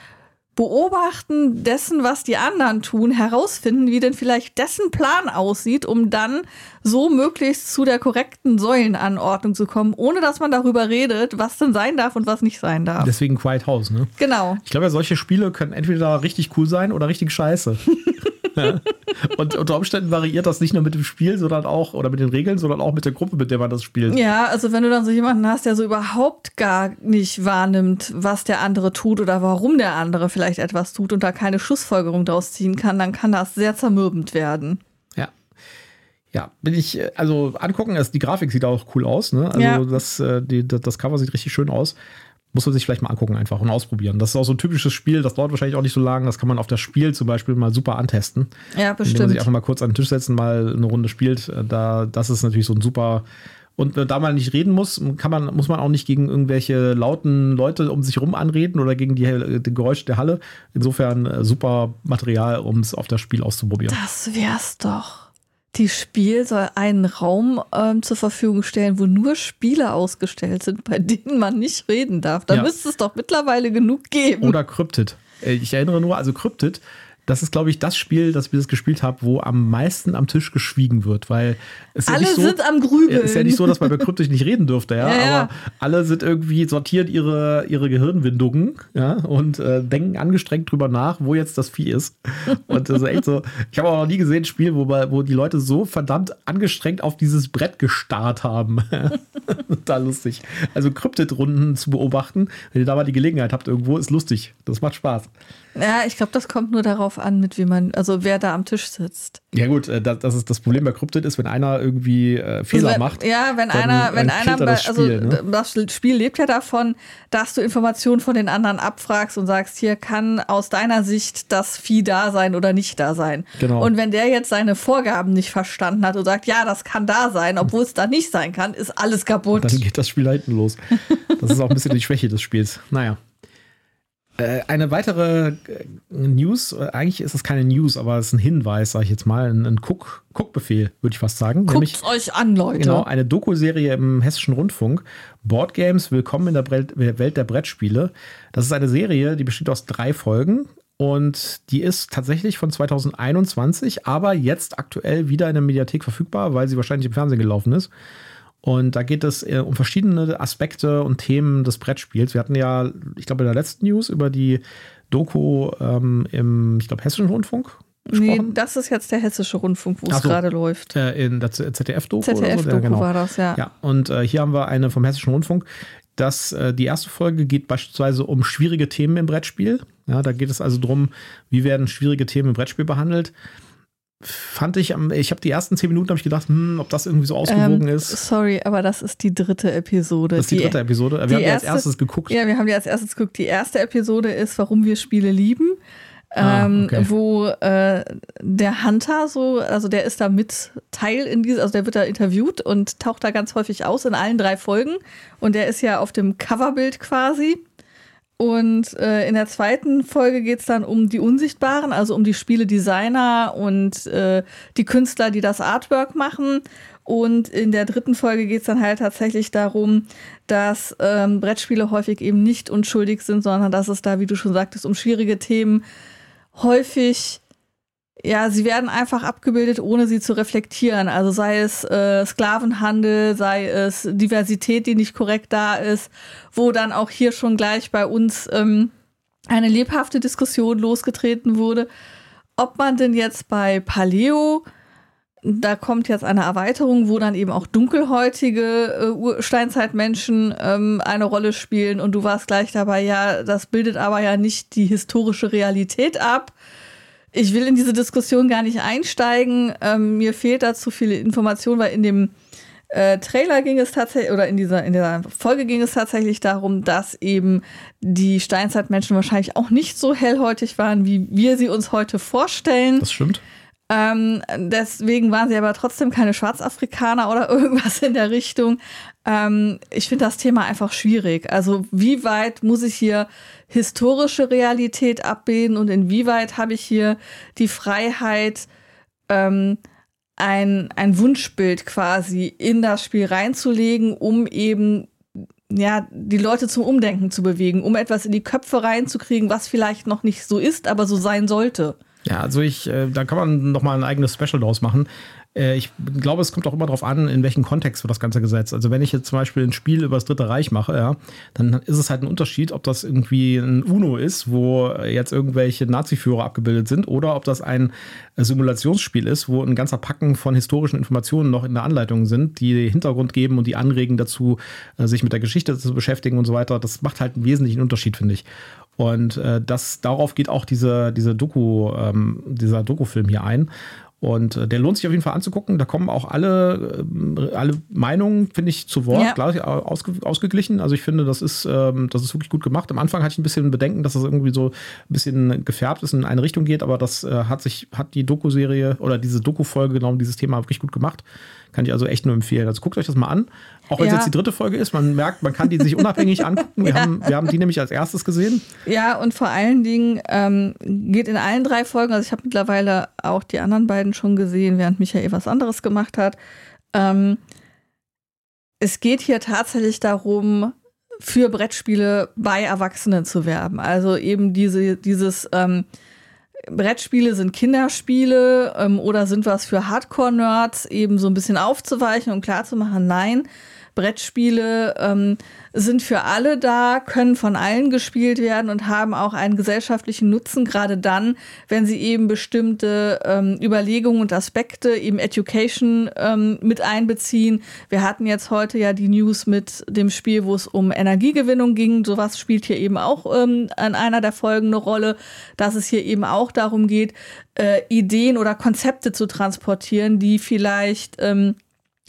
Beobachten dessen, was die anderen tun, herausfinden, wie denn vielleicht dessen Plan aussieht, um dann so möglichst zu der korrekten Säulenanordnung zu kommen, ohne dass man darüber redet, was denn sein darf und was nicht sein darf. Deswegen Quiet House, ne? genau. Ich glaube ja, solche Spiele können entweder richtig cool sein oder richtig scheiße. ja. Und unter Umständen variiert das nicht nur mit dem Spiel, sondern auch, oder mit den Regeln, sondern auch mit der Gruppe, mit der man das spielt. Ja, also wenn du dann so jemanden hast, der so überhaupt gar nicht wahrnimmt, was der andere tut oder warum der andere vielleicht etwas tut und da keine Schlussfolgerung draus ziehen kann, dann kann das sehr zermürbend werden. Ja. Ja, bin ich, äh, also angucken, also die Grafik sieht auch cool aus, ne? Also Ja. das, äh, die, das Cover sieht richtig schön aus. Muss man sich vielleicht mal angucken einfach und ausprobieren. Das ist auch so ein typisches Spiel, das dauert wahrscheinlich auch nicht so lange. Das kann man auf das Spiel zum Beispiel mal super antesten. Ja, Indem man bestimmt. sich einfach mal kurz an den Tisch setzen, mal eine Runde spielt. Äh, Da, das ist natürlich so ein super. Und äh, da man nicht reden muss, kann man, muss man auch nicht gegen irgendwelche lauten Leute um sich rum anreden oder gegen die, äh, die Geräusche der Halle. Insofern super Material, um es auf das Spiel auszuprobieren. Das wär's doch. Die Spiel soll einen Raum ähm, zur Verfügung stellen, wo nur Spiele ausgestellt sind, bei denen man nicht reden darf. Da Ja. müsste es doch mittlerweile genug geben. Oder Cryptid. Äh, Ich erinnere nur, also Cryptid, das ist, glaube ich, das Spiel, das wir das gespielt haben, wo am meisten am Tisch geschwiegen wird, weil es ist ja Alle nicht so, sind am Grübeln. Ist ja nicht so, dass man bei Cryptid nicht reden dürfte, ja, Ja, aber alle sind irgendwie sortiert ihre, ihre Gehirnwindungen, ja, und äh, denken angestrengt drüber nach, wo jetzt das Vieh ist. Und das ist echt so, ich habe auch noch nie gesehen, ein Spiel, wo, wo die Leute so verdammt angestrengt auf dieses Brett gestarrt haben. Total lustig. Also Cryptid-Runden zu beobachten, wenn ihr da mal die Gelegenheit habt irgendwo, ist lustig. Das macht Spaß. Ja, ich glaube, das kommt nur darauf an, mit wie man, also wer da am Tisch sitzt. Ja gut, äh, das, das ist das Problem bei Cryptid ist, wenn einer irgendwie äh, Fehler Also wenn, macht. Ja, wenn einer, wenn einer, er das also Spiel, ne? das Spiel lebt ja davon, dass du Informationen von den anderen abfragst und sagst, hier kann aus deiner Sicht das Vieh da sein oder nicht da sein. Genau. Und wenn der jetzt seine Vorgaben nicht verstanden hat und sagt, ja, das kann da sein, obwohl es da nicht sein kann, ist alles kaputt. Dann geht das Spiel da hinten los. Das ist auch ein bisschen die Schwäche des Spiels. Naja. Äh, eine weitere äh, News, äh, eigentlich ist es keine News, aber es ist ein Hinweis, sage ich jetzt mal, ein, ein Guck- Guckbefehl, würde ich fast sagen. Guckt euch an, Leute. Genau, eine Doku-Serie im Hessischen Rundfunk. Board Games, Willkommen in der Welt der Brettspiele. Das ist eine Serie, die besteht aus drei Folgen und die ist tatsächlich von 2021, aber jetzt aktuell wieder in der Mediathek verfügbar, weil sie wahrscheinlich im Fernsehen gelaufen ist. Und da geht es äh, um verschiedene Aspekte und Themen des Brettspiels. Wir hatten ja, ich glaube, in der letzten News über die Doku ähm, im, ich glaube, Hessischen Rundfunk nee, gesprochen. das ist jetzt der hessische Rundfunk, wo es so. gerade läuft. äh, in der ZDF-Doku. oder so? ZDF-Doku Ja, genau. war das, ja. Ja, und äh, hier haben wir eine vom Hessischen Rundfunk. Das, äh, die erste Folge geht beispielsweise um schwierige Themen im Brettspiel. Ja, da geht es also darum, wie werden schwierige Themen im Brettspiel behandelt. Fand ich, ich habe die ersten zehn Minuten habe ich gedacht, hm, ob das irgendwie so ausgewogen Ähm, ist. Sorry, aber das ist die dritte Episode. Das ist die dritte Episode. Wir die haben die als erste- erstes geguckt. Ja, wir haben die als erstes geguckt. Die erste Episode ist, warum wir Spiele lieben. Ah, ähm, okay. Wo äh, der Hunter so, also der ist da mit Teil in dieser, also der wird da interviewt und taucht da ganz häufig aus in allen drei Folgen. Und der ist ja auf dem Coverbild quasi. Und äh, in der zweiten Folge geht es dann um die Unsichtbaren, also um die Spieledesigner und äh, die Künstler, die das Artwork machen. Und in der dritten Folge geht es dann halt tatsächlich darum, dass ähm, Brettspiele häufig eben nicht unschuldig sind, sondern dass es da, wie du schon sagtest, um schwierige Themen häufig, ja, sie werden einfach abgebildet, ohne sie zu reflektieren. Also sei es äh, Sklavenhandel, sei es Diversität, die nicht korrekt da ist, wo dann auch hier schon gleich bei uns ähm, eine lebhafte Diskussion losgetreten wurde. ob man denn jetzt bei Paleo da kommt jetzt eine Erweiterung, wo dann eben auch dunkelhäutige äh, Steinzeitmenschen ähm, eine Rolle spielen. Und du warst gleich dabei, ja, das bildet aber ja nicht die historische Realität ab. Ich will in diese Diskussion gar nicht einsteigen. Ähm, mir fehlt dazu viele Informationen, weil in dem äh, Trailer ging es tatsächlich, oder in dieser, in dieser Folge ging es tatsächlich darum, dass eben die Steinzeitmenschen wahrscheinlich auch nicht so hellhäutig waren, wie wir sie uns heute vorstellen. Das stimmt. Ähm, deswegen waren sie aber trotzdem keine Schwarzafrikaner oder irgendwas in der Richtung. Ähm, ich finde das Thema einfach schwierig. Also wie weit muss ich hier historische Realität abbilden und inwieweit habe ich hier die Freiheit, ähm, ein, ein Wunschbild quasi in das Spiel reinzulegen, um eben ja, die Leute zum Umdenken zu bewegen, um etwas in die Köpfe reinzukriegen, was vielleicht noch nicht so ist, aber so sein sollte. Ja, also ich, äh, da kann man nochmal ein eigenes Special draus machen. Äh, ich glaube, es kommt auch immer darauf an, in welchem Kontext wird das Ganze gesetzt. Also wenn ich jetzt zum Beispiel ein Spiel über das Dritte Reich mache, ja, dann ist es halt ein Unterschied, ob das irgendwie ein UNO ist, wo jetzt irgendwelche Nazi-Führer abgebildet sind, oder ob das ein Simulationsspiel ist, wo ein ganzer Packen von historischen Informationen noch in der Anleitung sind, die Hintergrund geben und die anregen dazu, äh, sich mit der Geschichte zu beschäftigen und so weiter. Das macht halt einen wesentlichen Unterschied, finde ich. Und äh, das, darauf geht auch diese, diese Doku, ähm, dieser Dokufilm hier ein. Und äh, der lohnt sich auf jeden Fall anzugucken. Da kommen auch alle, äh, alle Meinungen, finde ich, zu Wort, ja. gleich ausge, ausgeglichen. Also ich finde, das ist, ähm, das ist wirklich gut gemacht. Am Anfang hatte ich ein bisschen Bedenken, dass das irgendwie so ein bisschen gefärbt ist und in eine Richtung geht, aber das äh, hat sich, hat die Doku-Serie oder diese Doku-Folge genau dieses Thema wirklich gut gemacht. Kann ich also echt nur empfehlen. Also guckt euch das mal an. Auch wenn es ja. jetzt die dritte Folge ist, man merkt, man kann die sich unabhängig angucken. Wir, ja. haben, wir haben die nämlich als erstes gesehen. Ja, und vor allen Dingen ähm, geht in allen drei Folgen, also ich habe mittlerweile auch die anderen beiden schon gesehen, während Michael was anderes gemacht hat. Ähm, es geht hier tatsächlich darum, für Brettspiele bei Erwachsenen zu werben. Also eben diese, dieses ähm, Brettspiele sind Kinderspiele ähm, oder sind was für Hardcore-Nerds, eben so ein bisschen aufzuweichen und klarzumachen, nein, Brettspiele ähm, sind für alle da, können von allen gespielt werden und haben auch einen gesellschaftlichen Nutzen, gerade dann, wenn sie eben bestimmte ähm, Überlegungen und Aspekte, eben Education ähm, mit einbeziehen. Wir hatten jetzt heute ja die News mit dem Spiel, wo es um Energiegewinnung ging. Sowas spielt hier eben auch ähm, an einer der Folgen eine Rolle, dass es hier eben auch darum geht, äh, Ideen oder Konzepte zu transportieren, die vielleicht ähm,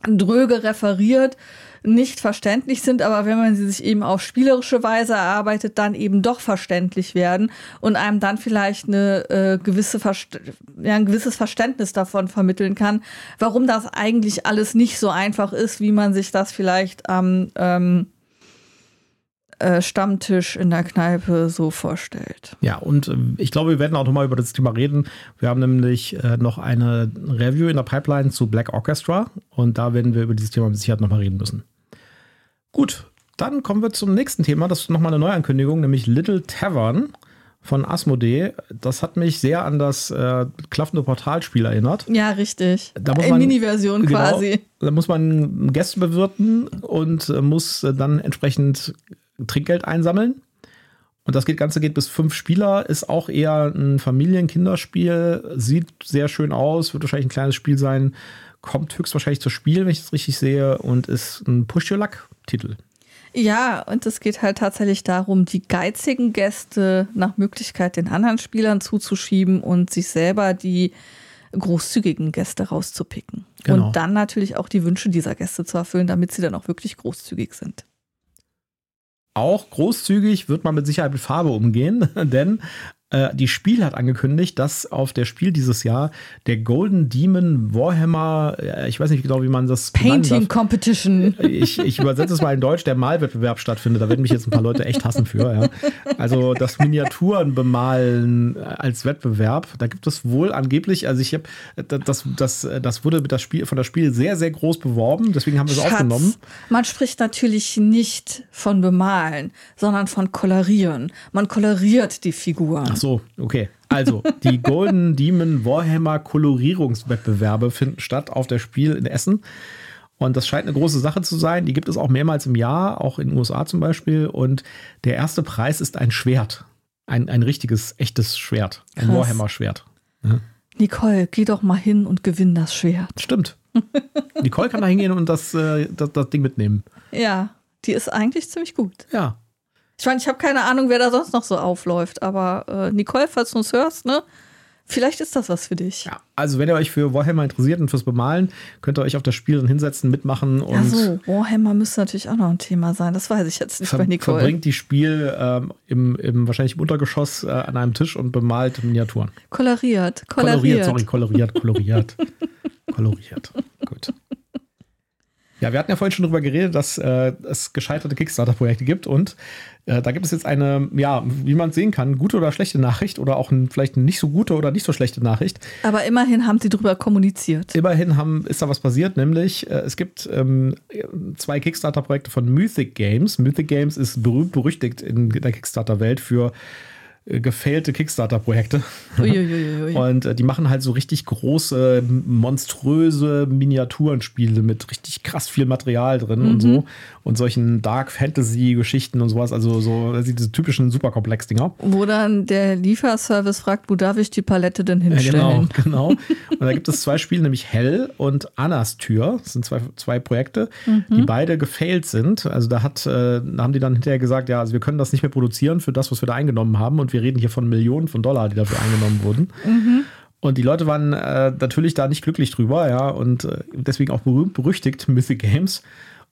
dröge referiert nicht verständlich sind, aber wenn man sie sich eben auf spielerische Weise erarbeitet, dann eben doch verständlich werden und einem dann vielleicht eine äh, gewisse ja, ein gewisses Verständnis davon vermitteln kann, warum das eigentlich alles nicht so einfach ist, wie man sich das vielleicht am ähm, äh, Stammtisch in der Kneipe so vorstellt. Ja, und äh, ich glaube, wir werden auch nochmal über das Thema reden. Wir haben nämlich äh, noch eine Review in der Pipeline zu Black Orchestra und da werden wir über dieses Thema mit Sicherheit nochmal reden müssen. Gut, dann kommen wir zum nächsten Thema. Das ist nochmal eine Neuankündigung, nämlich Little Tavern von Asmodee. Das hat mich sehr an das äh, klaffende Portalspiel erinnert. Ja, richtig. Da muss man, In Mini-Version genau, quasi. Da muss man Gäste bewirten und äh, muss äh, dann entsprechend Trinkgeld einsammeln. Und das Ganze geht bis fünf Spieler, ist auch eher ein Familien-Kinderspiel, sieht sehr schön aus, wird wahrscheinlich ein kleines Spiel sein, kommt höchstwahrscheinlich zu Spiel, wenn ich es richtig sehe, und ist ein Push-Your-Luck-Titel. Ja, und es geht halt tatsächlich darum, die geizigen Gäste nach Möglichkeit den anderen Spielern zuzuschieben und sich selber die großzügigen Gäste rauszupicken. Genau. Und dann natürlich auch die Wünsche dieser Gäste zu erfüllen, damit sie dann auch wirklich großzügig sind. Auch großzügig wird man mit Sicherheit mit Farbe umgehen, denn äh, die Spiel hat angekündigt, dass auf der Spiel dieses Jahr der Golden Demon Warhammer, äh, ich weiß nicht genau, wie man das Painting Competition. Ich, ich übersetze es mal in Deutsch, der Malwettbewerb stattfindet. Da werden mich jetzt ein paar Leute echt hassen für. Ja. Also das Miniaturen bemalen als Wettbewerb, da gibt es wohl angeblich, also ich habe, das, das, das wurde mit das Spiel, von das Spiel sehr, sehr groß beworben, deswegen haben wir es aufgenommen. Man spricht natürlich nicht von bemalen, sondern von kolorieren. Man koloriert die Figuren. Ach so, okay. Also, die Golden Demon Warhammer Kolorierungswettbewerbe finden statt auf der Spiel in Essen. Und das scheint eine große Sache zu sein. Die gibt es auch mehrmals im Jahr, auch in den USA zum Beispiel. Und der erste Preis ist ein Schwert. Ein, ein richtiges, echtes Schwert. Ein Warhammer-Schwert. Ja. Nicole, geh doch mal hin und gewinn das Schwert. Stimmt. Nicole kann da hingehen und das, äh, das, das Ding mitnehmen. Ja, die ist eigentlich ziemlich gut. Ja. Ich meine, ich habe keine Ahnung, wer da sonst noch so aufläuft, aber äh, Nicole, falls du uns hörst, ne? Vielleicht ist das was für dich. ja. Also, wenn ihr euch für Warhammer interessiert und fürs Bemalen, könnt ihr euch auf das Spiel dann hinsetzen, mitmachen und so, Warhammer müsste natürlich auch noch ein Thema sein. Das weiß ich jetzt nicht bei Nicole. verbringt die Spiel ähm, im, im wahrscheinlich im Untergeschoss äh, an einem Tisch und bemalt Miniaturen. Koloriert, koloriert. Koloriert, sorry, koloriert, koloriert. koloriert. Gut. Ja, wir hatten ja vorhin schon drüber geredet, dass äh, es gescheiterte Kickstarter-Projekte gibt und äh, da gibt es jetzt eine, ja, wie man sehen kann, gute oder schlechte Nachricht oder auch ein, vielleicht eine nicht so gute oder nicht so schlechte Nachricht. Aber immerhin haben sie drüber kommuniziert. Immerhin haben, ist da was passiert, nämlich äh, es gibt ähm, zwei Kickstarter-Projekte von Mythic Games. Mythic Games ist berühmt berüchtigt in der Kickstarter-Welt für gefailte Kickstarter-Projekte. Und äh, die machen halt so richtig große, monströse Miniaturenspiele mit richtig krass viel Material drin und so. Und solchen Dark Fantasy-Geschichten und sowas. Also so also diese typischen Superkomplex-Dinger. Wo dann der Lieferservice fragt, wo darf ich die Palette denn Ja, genau, hinstellen? genau. Und da gibt es zwei Spiele, nämlich Hell und Annas Tür. Das sind zwei, zwei Projekte, die beide gefailt sind. Also da hat, äh, da haben die dann hinterher gesagt, ja, also wir können das nicht mehr produzieren für das, was wir da eingenommen haben. Und wir reden hier von Millionen von Dollar, die dafür eingenommen wurden. Und die Leute waren äh, natürlich da nicht glücklich drüber, ja, und äh, deswegen auch berühmt berüchtigt Mythic Games.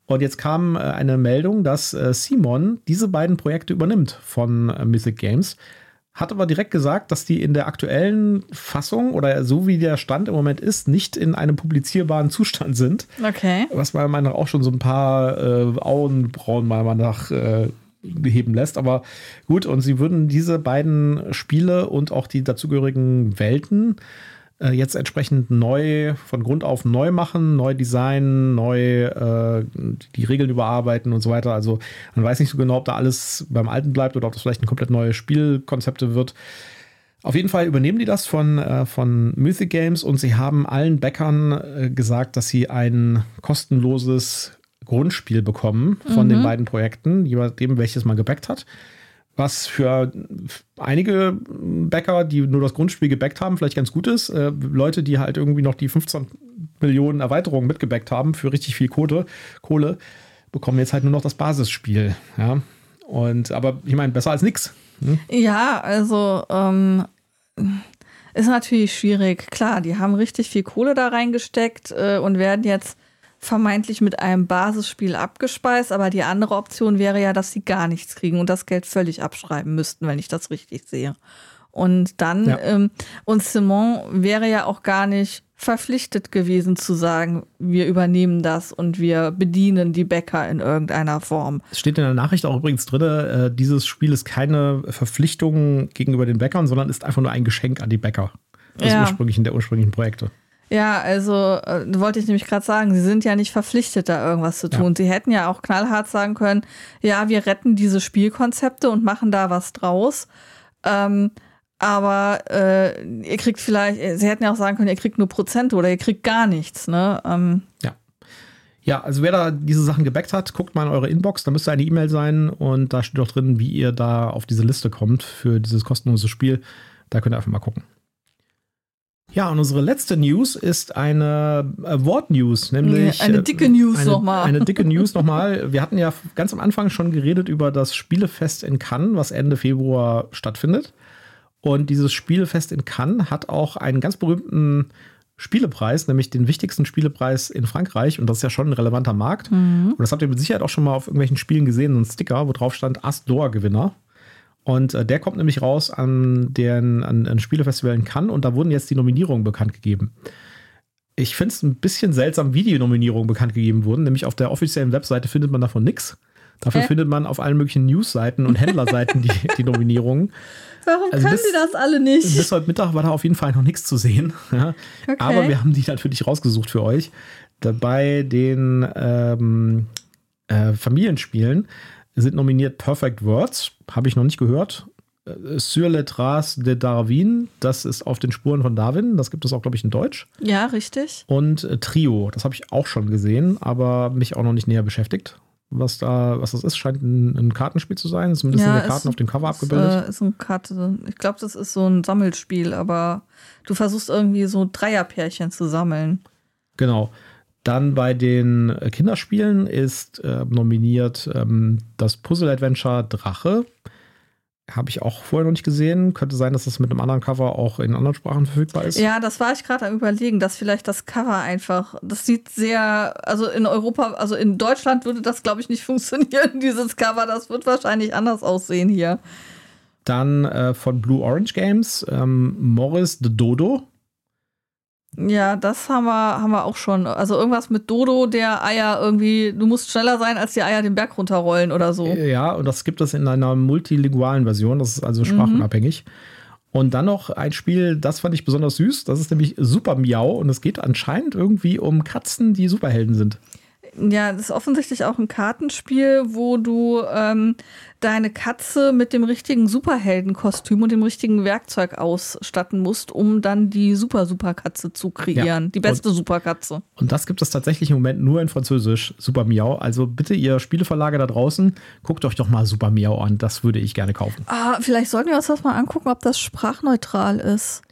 Und jetzt kam äh, eine Meldung, dass äh, Simon diese beiden Projekte übernimmt von äh, Mythic Games. Hat aber direkt gesagt, dass die in der aktuellen Fassung oder so wie der Stand im Moment ist, nicht in einem publizierbaren Zustand sind. Okay. Was meiner Meinung nach auch schon so ein paar äh, Augenbrauen mal nach äh, heben lässt. Aber gut, und sie würden diese beiden Spiele und auch die dazugehörigen Welten äh, jetzt entsprechend neu, von Grund auf neu machen, neu designen, neu äh, die Regeln überarbeiten und so weiter. Also man weiß nicht so genau, ob da alles beim Alten bleibt oder ob das vielleicht ein komplett neues Spielkonzepte wird. Auf jeden Fall übernehmen die das von, äh, von Mythic Games und sie haben allen Bäckern äh, gesagt, dass sie ein kostenloses Grundspiel bekommen von den beiden Projekten, je nachdem, welches man gebackt hat. Was für einige Bäcker, die nur das Grundspiel gebackt haben, vielleicht ganz gut ist. Äh, Leute, die halt irgendwie noch die 15 Millionen Erweiterungen mitgebackt haben für richtig viel Kohle, Kohle bekommen jetzt halt nur noch das Basisspiel. Ja. Und aber ich meine, besser als nichts. Ja, also ähm, ist natürlich schwierig. Klar, die haben richtig viel Kohle da reingesteckt äh, und werden jetzt vermeintlich mit einem Basisspiel abgespeist, aber die andere Option wäre ja, dass sie gar nichts kriegen und das Geld völlig abschreiben müssten, wenn ich das richtig sehe. Und dann, Ja. ähm, und Simon wäre ja auch gar nicht verpflichtet gewesen zu sagen, wir übernehmen das und wir bedienen die Bäcker in irgendeiner Form. Es steht in der Nachricht auch übrigens drin, äh, dieses Spiel ist keine Verpflichtung gegenüber den Bäckern, sondern ist einfach nur ein Geschenk an die Bäcker. Das Ja. ursprünglichen, der ursprünglichen Projekte. Ja, also äh, wollte ich nämlich gerade sagen, sie sind ja nicht verpflichtet, da irgendwas zu tun. Sie hätten ja auch knallhart sagen können, ja, wir retten diese Spielkonzepte und machen da was draus. Ähm, aber äh, ihr kriegt vielleicht, äh, sie hätten ja auch sagen können, ihr kriegt nur Prozente oder ihr kriegt gar nichts. Ne? Ähm, Ja. Ja, also wer da diese Sachen gebackt hat, guckt mal in eure Inbox, da müsste eine E-Mail sein und da steht auch drin, wie ihr da auf diese Liste kommt für dieses kostenlose Spiel. Da könnt ihr einfach mal gucken. Ja, und unsere letzte News ist eine äh, Wort-News, nämlich. Eine äh, dicke News eine, nochmal. Eine dicke News nochmal. Wir hatten ja ganz am Anfang schon geredet über das Spielefest in Cannes, was Ende Februar stattfindet. Und dieses Spielefest in Cannes hat auch einen ganz berühmten Spielepreis, nämlich den wichtigsten Spielepreis in Frankreich. Und das ist ja schon ein relevanter Markt. Und das habt ihr mit Sicherheit auch schon mal auf irgendwelchen Spielen gesehen, so ein Sticker, wo drauf stand As d'Or Gewinner. Und äh, der kommt nämlich raus an den an, an Spielefestival in Cannes und da wurden jetzt die Nominierungen bekannt gegeben. Ich finde es ein bisschen seltsam, wie die Nominierungen bekannt gegeben wurden. Nämlich auf der offiziellen Webseite findet man davon nichts. Dafür Hä? findet man auf allen möglichen Newsseiten und Händlerseiten die, die Nominierungen. Warum Also können bis- sie das alle nicht? Bis heute Mittag war da auf jeden Fall noch nichts zu sehen. Ja. Okay. Aber wir haben die natürlich rausgesucht für euch. Bei den ähm, äh, Familienspielen sind nominiert Perfect Words, habe ich noch nicht gehört. Äh, Sur les traces de Darwin, das ist auf den Spuren von Darwin, das gibt es auch, glaube ich, in Deutsch. Ja, richtig. Und äh, Trio, das habe ich auch schon gesehen, aber mich auch noch nicht näher beschäftigt. was da, was das ist. Scheint ein, ein Kartenspiel zu sein. Zumindest Ja, sind die ist- Karten auf dem Cover abgebildet. Äh, ist ein Karte. Ich glaube, das ist so ein Sammelspiel, aber du versuchst irgendwie so Dreierpärchen zu sammeln. Genau. Dann bei den äh, Kinderspielen ist äh, nominiert ähm, das Puzzle-Adventure Drache. Habe ich auch vorher noch nicht gesehen. Könnte sein, dass das mit einem anderen Cover auch in anderen Sprachen verfügbar ist. Ja, das war ich gerade am überlegen, dass vielleicht das Cover einfach, das sieht sehr, also in Europa, also in Deutschland würde das, glaube ich, nicht funktionieren, dieses Cover. Das wird wahrscheinlich anders aussehen hier. Dann äh, von Blue Orange Games ähm, Morris the Dodo. Ja, das haben wir, haben wir auch schon. Also irgendwas mit Dodo, der Eier irgendwie, du musst schneller sein, als die Eier den Berg runterrollen oder so. Ja, und das gibt es in einer multilingualen Version. Das ist also sprachunabhängig. Und dann noch ein Spiel, das fand ich besonders süß. Das ist nämlich Super Miau. Und es geht anscheinend irgendwie um Katzen, die Superhelden sind. Ja, das ist offensichtlich auch ein Kartenspiel, wo du ähm, deine Katze mit dem richtigen Superheldenkostüm und dem richtigen Werkzeug ausstatten musst, um dann die Super-Super-Katze zu kreieren. Ja, Die beste Superkatze. Und das gibt es tatsächlich im Moment nur in Französisch, Super Miau. Also bitte, ihr Spieleverlage da draußen, guckt euch doch mal Super Miau an. Das würde ich gerne kaufen. Ah, vielleicht sollten wir uns das mal angucken, ob das sprachneutral ist.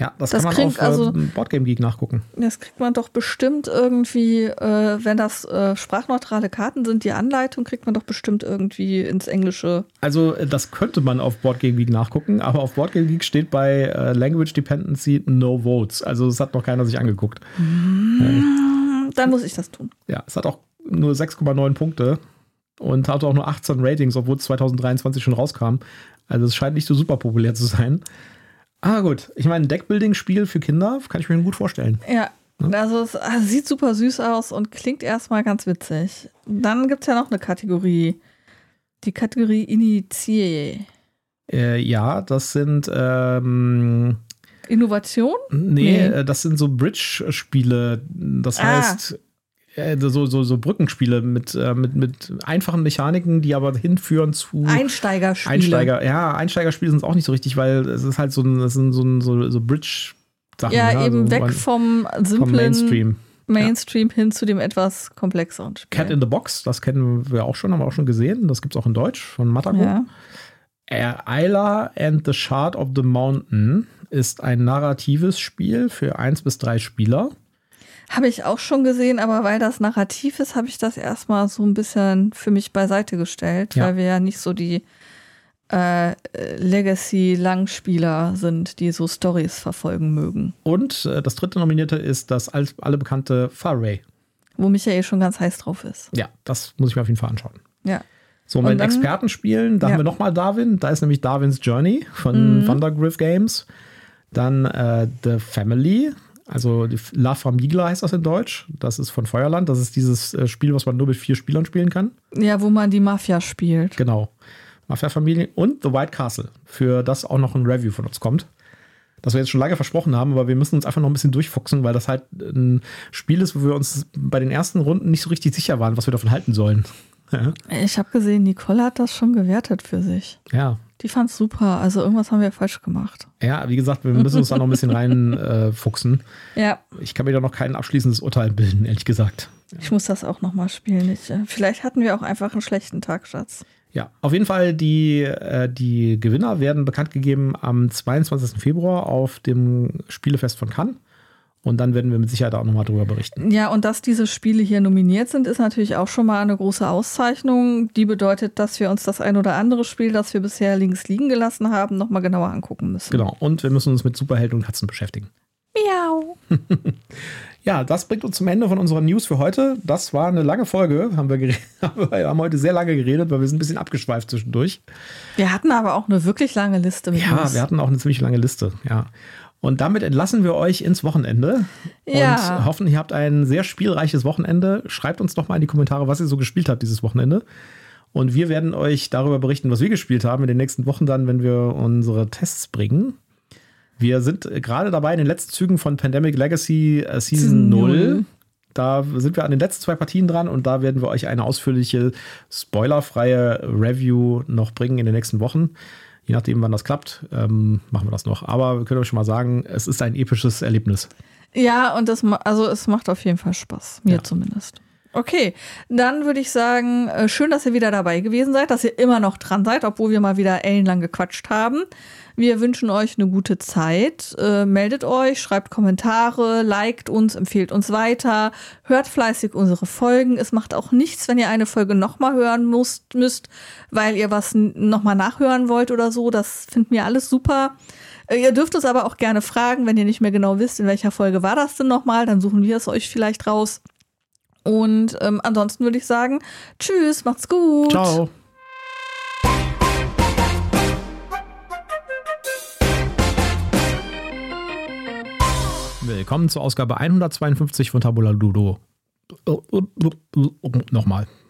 Ja, das, Das kann man auf also- äh, Boardgame Geek nachgucken. Das kriegt man doch bestimmt irgendwie, äh, wenn das äh, sprachneutrale Karten sind, die Anleitung kriegt man doch bestimmt irgendwie ins Englische. Also äh, das könnte man auf Boardgame Geek nachgucken, aber auf Boardgame Geek steht bei äh, Language Dependency No Votes. Also das hat noch keiner sich angeguckt. Hm, Dann muss ich das tun. Ja, es hat auch nur 6,9 Punkte und hat auch nur 18 Ratings, obwohl es 2023 schon rauskam. Also es scheint nicht so super populär zu sein. Ah gut, ich meine, ein Deckbuilding-Spiel für Kinder kann ich mir gut vorstellen. Ja, also es also sieht super süß aus und klingt erstmal ganz witzig. Dann gibt es ja noch eine Kategorie. Die Kategorie Initié. Äh, ja, das sind ähm, Innovation? nee, Nee. äh, das sind so Bridge-Spiele. Das Ah. heißt so, so, so Brückenspiele mit, äh, mit, mit einfachen Mechaniken, die aber hinführen zu Einsteigerspiele. Einsteiger. Ja, Einsteigerspiele sind es auch nicht so richtig, weil es ist halt so ein, es sind so, ein, so, so Bridge-Sachen. Ja, eben so weg vom simplen vom Mainstream. Mainstream hin zu dem etwas komplexeren Spiel. Cat in the Box, das kennen wir auch schon, haben wir auch schon gesehen. Das gibt es auch in Deutsch von Matago. ja. Äh, Isla and the Shard of the Mountain ist ein narratives Spiel für eins bis drei Spieler. Habe ich auch schon gesehen, aber weil das narrativ ist, habe ich das erstmal so ein bisschen für mich beiseite gestellt, Ja. weil wir ja nicht so die äh, Legacy-Langspieler sind, die so Stories verfolgen mögen. Und äh, das dritte Nominierte ist das all, alle bekannte Faray. Wo Michael schon ganz heiß drauf ist. Ja, das muss ich mir auf jeden Fall anschauen. Ja. So, Und mit den dann- Expertenspielen, da Ja. haben wir nochmal Darwin. Da ist nämlich Darwins Journey von Mhm. Thundergriff Games. Dann äh, The Family, also La Famiglia heißt das in Deutsch. Das ist von Feuerland. Das ist dieses äh, Spiel, was man nur mit vier Spielern spielen kann. Ja, wo man die Mafia spielt. Genau. Mafia-Familie und The White Castle, für das auch noch ein Review von uns kommt. Das wir jetzt schon lange versprochen haben, aber wir müssen uns einfach noch ein bisschen durchfuchsen, weil das halt ein Spiel ist, wo wir uns bei den ersten Runden nicht so richtig sicher waren, was wir davon halten sollen. Ja. Ich habe gesehen, Nicole hat das schon gewertet für sich. Ja, Die fand's super. Also irgendwas haben wir falsch gemacht. Ja, wie gesagt, wir müssen uns da noch ein bisschen reinfuchsen. Äh, fuchsen. Ja, ich kann mir da noch kein abschließendes Urteil bilden, ehrlich gesagt. ich muss das auch noch mal spielen. Ich, äh, vielleicht hatten wir auch einfach einen schlechten Tag, Schatz. Ja, auf jeden Fall, die, äh, die Gewinner werden bekannt gegeben am 22. Februar auf dem Spielefest von Cannes. Und dann werden wir mit Sicherheit auch nochmal drüber berichten. Ja, und dass diese Spiele hier nominiert sind, ist natürlich auch schon mal eine große Auszeichnung. Die bedeutet, dass wir uns das ein oder andere Spiel, das wir bisher links liegen gelassen haben, noch mal genauer angucken müssen. Genau. Und wir müssen uns mit Superhelden und Katzen beschäftigen. Miau. Ja, das bringt uns zum Ende von unserer News für heute. Das war eine lange Folge. Haben wir, wir haben heute sehr lange geredet, weil wir sind ein bisschen abgeschweift zwischendurch. Wir hatten aber auch eine wirklich lange Liste mit Ja, uns. wir hatten auch eine ziemlich lange Liste. Ja. Und damit entlassen wir euch ins Wochenende Ja. und hoffen, ihr habt ein sehr spielreiches Wochenende. Schreibt uns doch mal in die Kommentare, was ihr so gespielt habt dieses Wochenende. Und wir werden euch darüber berichten, was wir gespielt haben in den nächsten Wochen dann, wenn wir unsere Tests bringen. Wir sind gerade dabei in den letzten Zügen von Pandemic Legacy äh, Season Season 0. null. Da sind wir an den letzten zwei Partien dran und da werden wir euch eine ausführliche, spoilerfreie Review noch bringen in den nächsten Wochen. Je nachdem, wann das klappt, ähm, machen wir das noch. Aber wir können euch schon mal sagen, es ist ein episches Erlebnis. Ja, und das, also es macht auf jeden Fall Spaß. Mir Ja. zumindest. Okay, dann würde ich sagen, äh, schön, dass ihr wieder dabei gewesen seid, dass ihr immer noch dran seid, obwohl wir mal wieder ellenlang gequatscht haben. Wir wünschen euch eine gute Zeit. Äh, meldet euch, schreibt Kommentare, liked uns, empfehlt uns weiter, hört fleißig unsere Folgen. Es macht auch nichts, wenn ihr eine Folge nochmal hören müsst, müsst, weil ihr was nochmal nachhören wollt oder so. Das finden wir alles super. Äh, ihr dürft uns aber auch gerne fragen, wenn ihr nicht mehr genau wisst, in welcher Folge war das denn nochmal, dann suchen wir es euch vielleicht raus. Und ähm, ansonsten würde ich sagen, tschüss, macht's gut. Ciao. Willkommen zur Ausgabe 152 von Tabula Ludo. Nochmal.